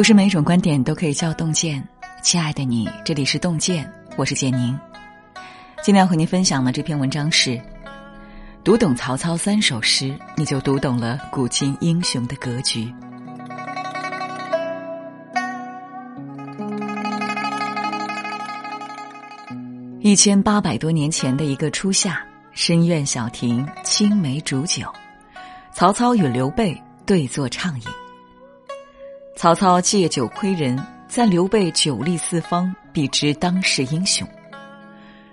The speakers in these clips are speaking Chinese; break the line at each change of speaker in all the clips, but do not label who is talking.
不是每种观点都可以叫洞见，亲爱的你，这里是洞见，我是简宁。今天要和您分享的这篇文章是：读懂曹操三首诗，你就读懂了古今英雄的格局。一千八百多年前的一个初夏，深院小亭，青梅煮酒，曹操与刘备对坐畅饮。曹操借酒窥人，赞刘备酒力四方，必知当世英雄。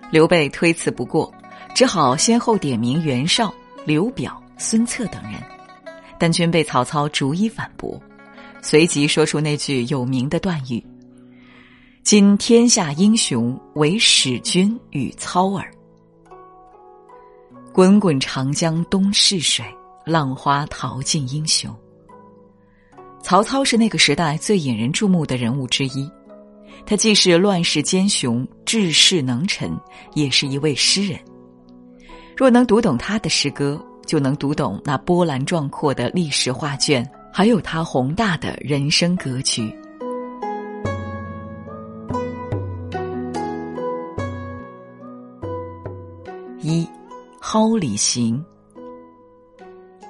刘备推辞不过，只好先后点名袁绍、刘表、孙策等人，但均被曹操逐一反驳，随即说出那句有名的断语。今天下英雄，唯使君与操耳。滚滚长江东逝水，浪花淘尽英雄。曹操是那个时代最引人注目的人物之一，他既是乱世奸雄、治世能臣，也是一位诗人。若能读懂他的诗歌，就能读懂那波澜壮阔的历史画卷，还有他宏大的人生格局。一，蒿里行。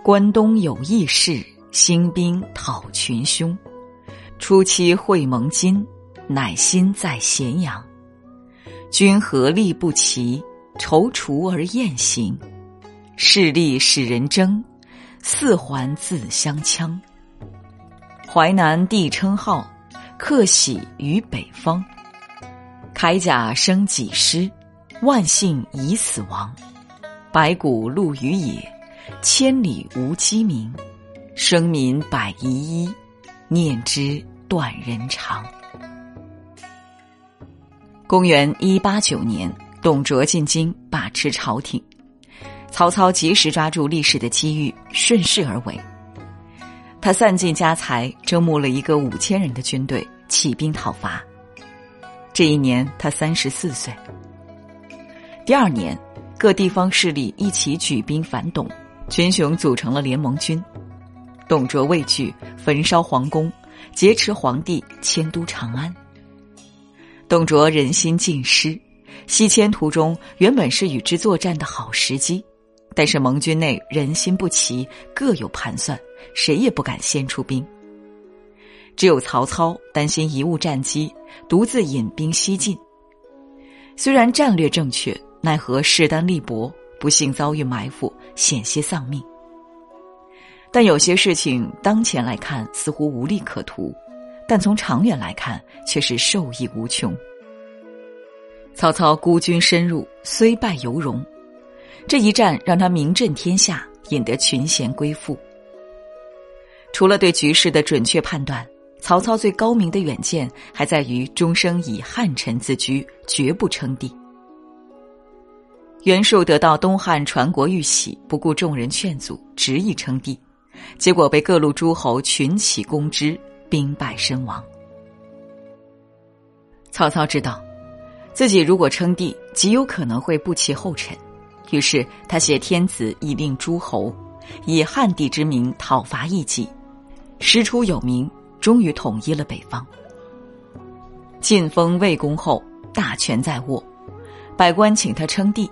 关东有义士，兴兵讨群凶。初期会盟津，乃心在咸阳。君何力不齐，踌躇而雁行。势力使人争，四环自相戕。淮南帝称号，克喜于北方。铠甲生几师。万姓已死亡，白骨露于野，千里无鸡鸣。生民百遗一，念之断人肠。公元一八九年，董卓进京把持朝廷，曹操及时抓住历史的机遇，顺势而为。他散尽家财，招募了一个五千人的军队，起兵讨伐。这一年，他三十四岁。第二年，各地方势力一起举兵反董，群雄组成了联盟军。董卓畏惧，焚烧皇宫，劫持皇帝，迁都长安。董卓人心尽失，西迁途中原本是与之作战的好时机，但是盟军内人心不齐，各有盘算，谁也不敢先出兵。只有曹操担心贻误战机，独自引兵西进。虽然战略正确。奈何势单力薄，不幸遭遇埋伏，险些丧命。但有些事情当前来看似乎无利可图，但从长远来看却是受益无穷。曹操孤军深入，虽败犹荣，这一战让他名震天下，引得群贤归附。除了对局势的准确判断，曹操最高明的远见还在于终生以汉臣自居，绝不称帝。袁术得到东汉传国玉玺，不顾众人劝阻，执意称帝，结果被各路诸侯群起攻之，兵败身亡。曹操知道，自己如果称帝，极有可能会不其后尘，于是他挟天子以令诸侯，以汉帝之名讨伐异己，师出有名，终于统一了北方。晋封魏公后，大权在握，百官请他称帝。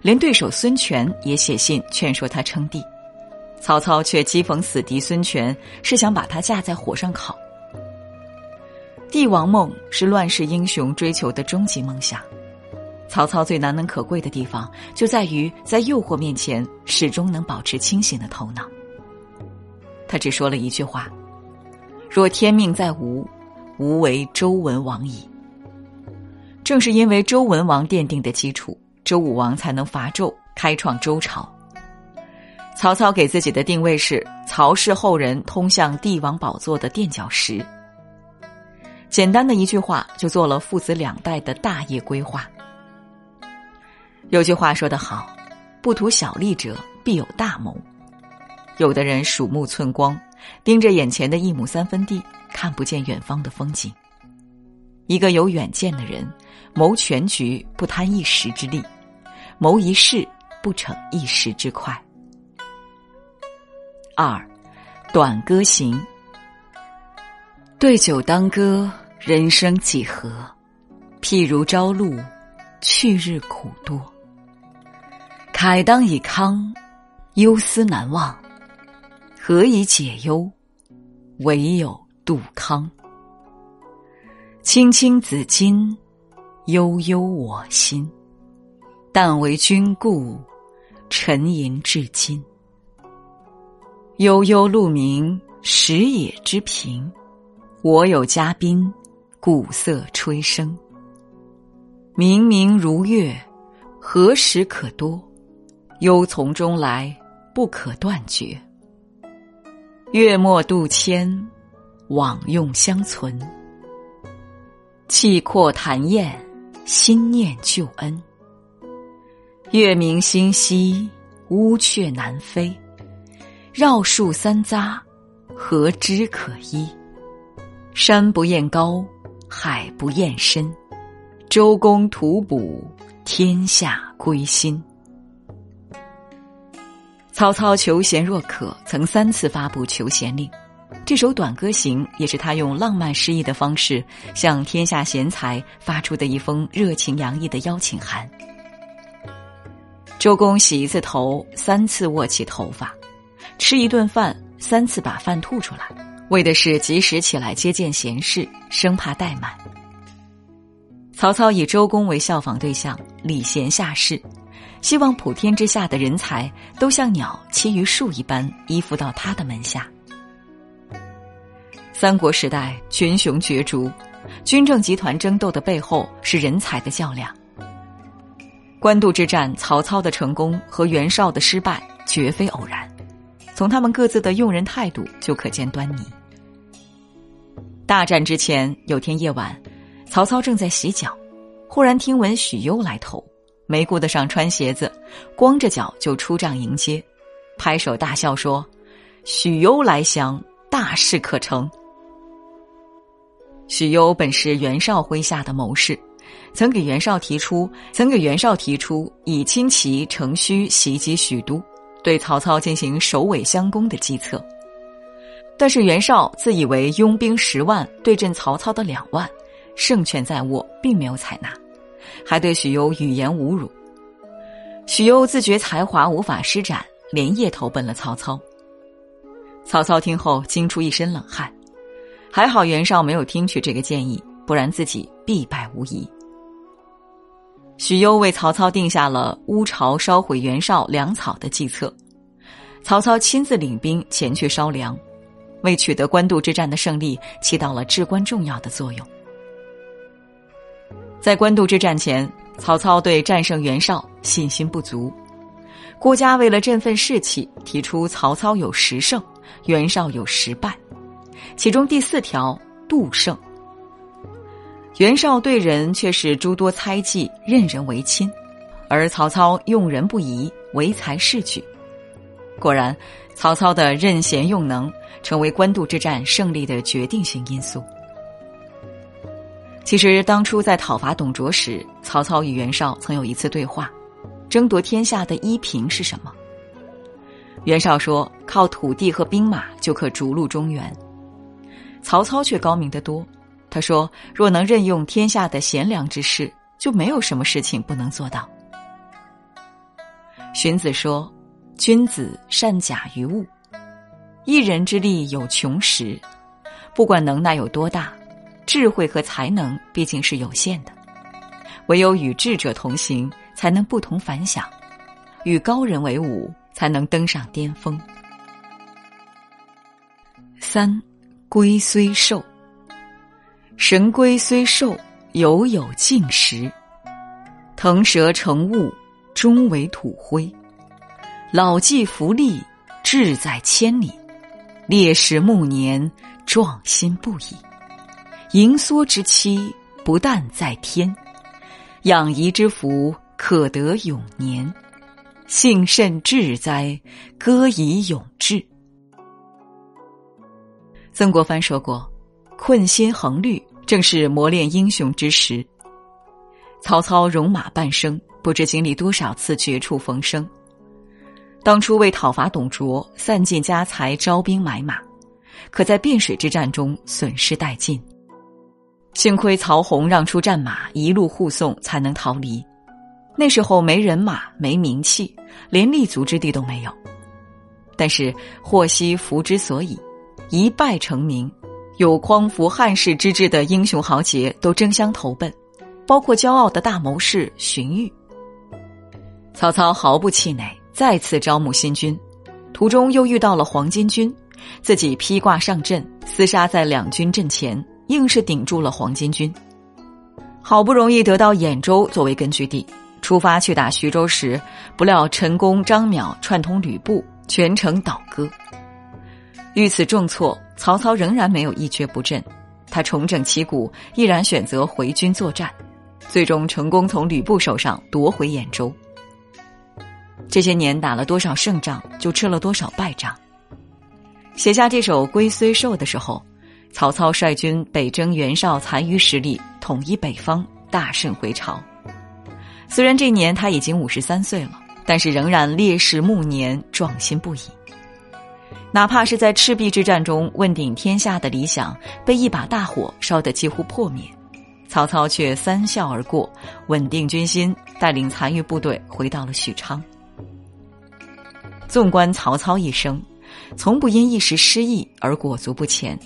连对手孙权也写信劝说他称帝，曹操却讥讽死敌孙权是想把他架在火上烤。帝王梦是乱世英雄追求的终极梦想，曹操最难能可贵的地方就在于在诱惑面前始终能保持清醒的头脑。他只说了一句话：“若天命在吴，吾为周文王矣。”正是因为周文王奠定的基础。周武王才能伐纣，开创周朝。曹操给自己的定位是曹氏后人通向帝王宝座的垫脚石。简单的一句话，就做了父子两代的大业规划。有句话说得好：“不图小利者，必有大谋。”有的人鼠目寸光，盯着眼前的一亩三分地，看不见远方的风景。一个有远见的人，谋全局不贪一时之利，谋一事不逞一时之快。二，短歌行。对酒当歌，人生几何？譬如朝露，去日苦多。慨当以慷，忧思难忘。何以解忧？唯有杜康。青青子衿，悠悠我心。但为君故，沉吟至今。悠悠鹿鸣，食野之苹。我有嘉宾，鼓瑟吹笙。明明如月，何时可多？忧从中来，不可断绝。月末度迁，往用相存。气阔谈宴，心念旧恩。月明星稀，乌鹊南飞。绕树三匝，何枝可依？山不厌高，海不厌深。周公吐哺，天下归心。曹操求贤若渴，曾三次发布求贤令。这首《短歌行》也是他用浪漫诗意的方式向天下贤才发出的一封热情洋溢的邀请函。周公洗一次头，三次握起头发，吃一顿饭，三次把饭吐出来，为的是及时起来接见贤士，生怕怠慢。曹操以周公为效仿对象，礼贤下士。希望普天之下的人才都像鸟栖于树一般依附到他的门下。三国时代群雄角逐，军政集团争斗的背后是人才的较量。官渡之战，曹操的成功和袁绍的失败绝非偶然，从他们各自的用人态度就可见端倪。大战之前，有天夜晚，曹操正在洗脚，忽然听闻许攸来投。没顾得上穿鞋子，光着脚就出帐迎接，拍手大笑说：“许攸来降，大事可成。”许攸本是袁绍麾下的谋士，曾给袁绍提出曾给袁绍提出以轻骑乘虚袭击许都，对曹操进行首尾相攻的计策。但是袁绍自以为拥兵十万对阵曹操的两万，胜券在握，并没有采纳。还对许攸语言侮辱，许攸自觉才华无法施展，连夜投奔了曹操。曹操听后惊出一身冷汗，还好袁绍没有听取这个建议，不然自己必败无疑。许攸为曹操定下了乌巢烧毁袁绍粮草的计策，曹操亲自领兵前去烧粮，为取得官渡之战的胜利起到了至关重要的作用。在官渡之战前，曹操对战胜袁绍信心不足。郭嘉为了振奋士气，提出曹操有十胜，袁绍有十败，其中第四条杜胜。袁绍对人却是诸多猜忌，任人唯亲，而曹操用人不疑，唯才是举。果然，曹操的任贤用能，成为官渡之战胜利的决定性因素。其实当初在讨伐董卓时，曹操与袁绍曾有一次对话，争夺天下的依凭是什么？袁绍说靠土地和兵马就可逐鹿中原，曹操却高明得多，他说若能任用天下的贤良之士，就没有什么事情不能做到。荀子说，君子善假于物，一人之力有穷时，不管能耐有多大。智慧和才能毕竟是有限的，唯有与智者同行，才能不同凡响；与高人为伍，才能登上巅峰。三，龟虽寿，神龟虽寿，犹有竟时。腾蛇乘雾，终为土灰。老骥伏枥，志在千里；烈士暮年，壮心不已。盈缩之期，不但在天；养怡之福，可得永年。幸甚至哉，歌以咏志。曾国藩说过：“困心衡虑，正是磨练英雄之时。”曹操戎马半生，不知经历多少次绝处逢生。当初为讨伐董卓，散尽家财，招兵买马。可在汴水之战中损失殆尽。幸亏曹洪让出战马，一路护送，才能逃离。那时候没人马，没名气，连立足之地都没有。但是祸兮福之所以，一败成名，有匡扶汉室之志的英雄豪杰都争相投奔，包括骄傲的大谋士荀彧。曹操毫不气馁，再次招募新军，途中又遇到了黄巾军，自己披挂上阵，厮杀在两军阵前。硬是顶住了黄巾军，好不容易得到兖州作为根据地，出发去打徐州时，不料陈宫、张邈串通吕布，全城倒戈。遇此重挫，曹操仍然没有一蹶不振，他重整旗鼓，毅然选择回军作战，最终成功从吕布手上夺回兖州。这些年打了多少胜仗，就吃了多少败仗。写下这首《龟虽寿》的时候。曹操率军北征袁绍残余势力，统一北方，大胜回朝。虽然这年他已经五十三岁了，但是仍然烈士暮年，壮心不已。哪怕是在赤壁之战中问鼎天下的理想被一把大火烧得几乎破灭，曹操却三笑而过，稳定军心，带领残余部队回到了许昌。纵观曹操一生，从不因一时失意而裹足不前。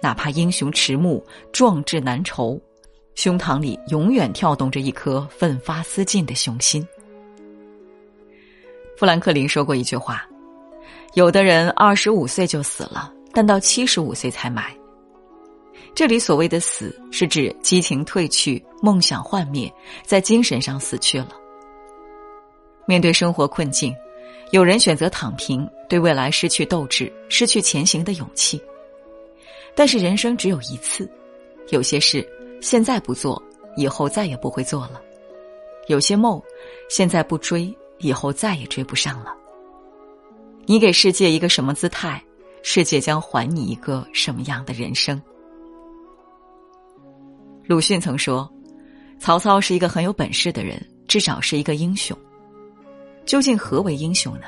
哪怕英雄迟暮、壮志难酬，胸膛里永远跳动着一颗奋发思进的雄心。富兰克林说过一句话：“有的人二十五岁就死了，但到七十五岁才埋。”这里所谓的“死”，是指激情褪去、梦想幻灭，在精神上死去了。面对生活困境，有人选择躺平，对未来失去斗志，失去前行的勇气。但是人生只有一次，有些事现在不做，以后再也不会做了；有些梦现在不追，以后再也追不上了。你给世界一个什么姿态，世界将还你一个什么样的人生？鲁迅曾说：“曹操是一个很有本事的人，至少是一个英雄。”究竟何为英雄呢？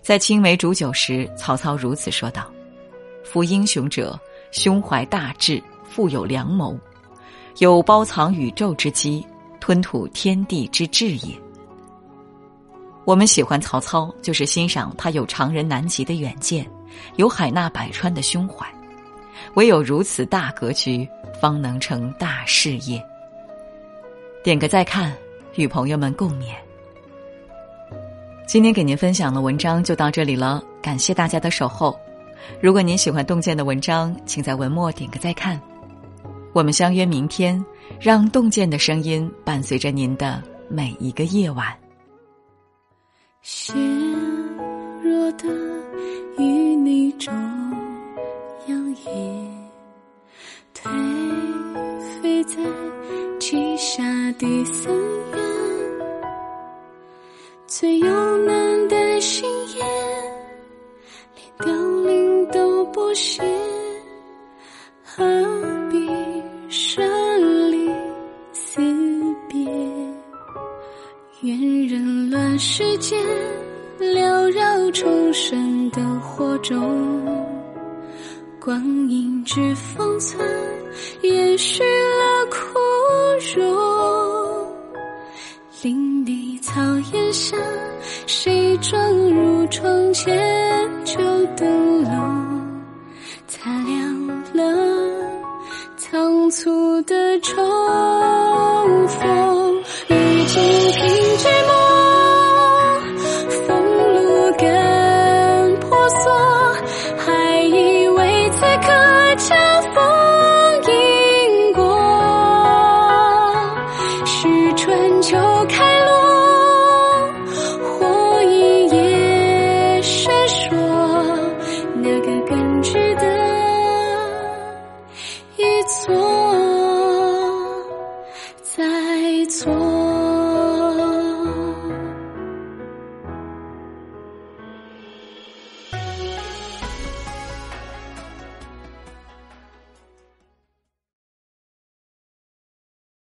在青梅煮酒时，曹操如此说道。夫英雄者，胸怀大志，富有良谋，有包藏宇宙之机，吞吐天地之志也。我们喜欢曹操，就是欣赏他有常人难及的远见，有海纳百川的胸怀。唯有如此大格局，方能成大事业。点个再看，与朋友们共勉。今天给您分享的文章就到这里了，感谢大家的守候。如果您喜欢洞见的文章，请在文末点个再看。我们相约明天，让洞见的声音伴随着您的每一个夜晚。
纤弱的淤泥中央也，颓废在栖下的森严，最有难的心眼，中，光阴之封存，延续了枯荣。林地草原下，谁撞入窗前？旧灯笼擦亮了仓促的愁。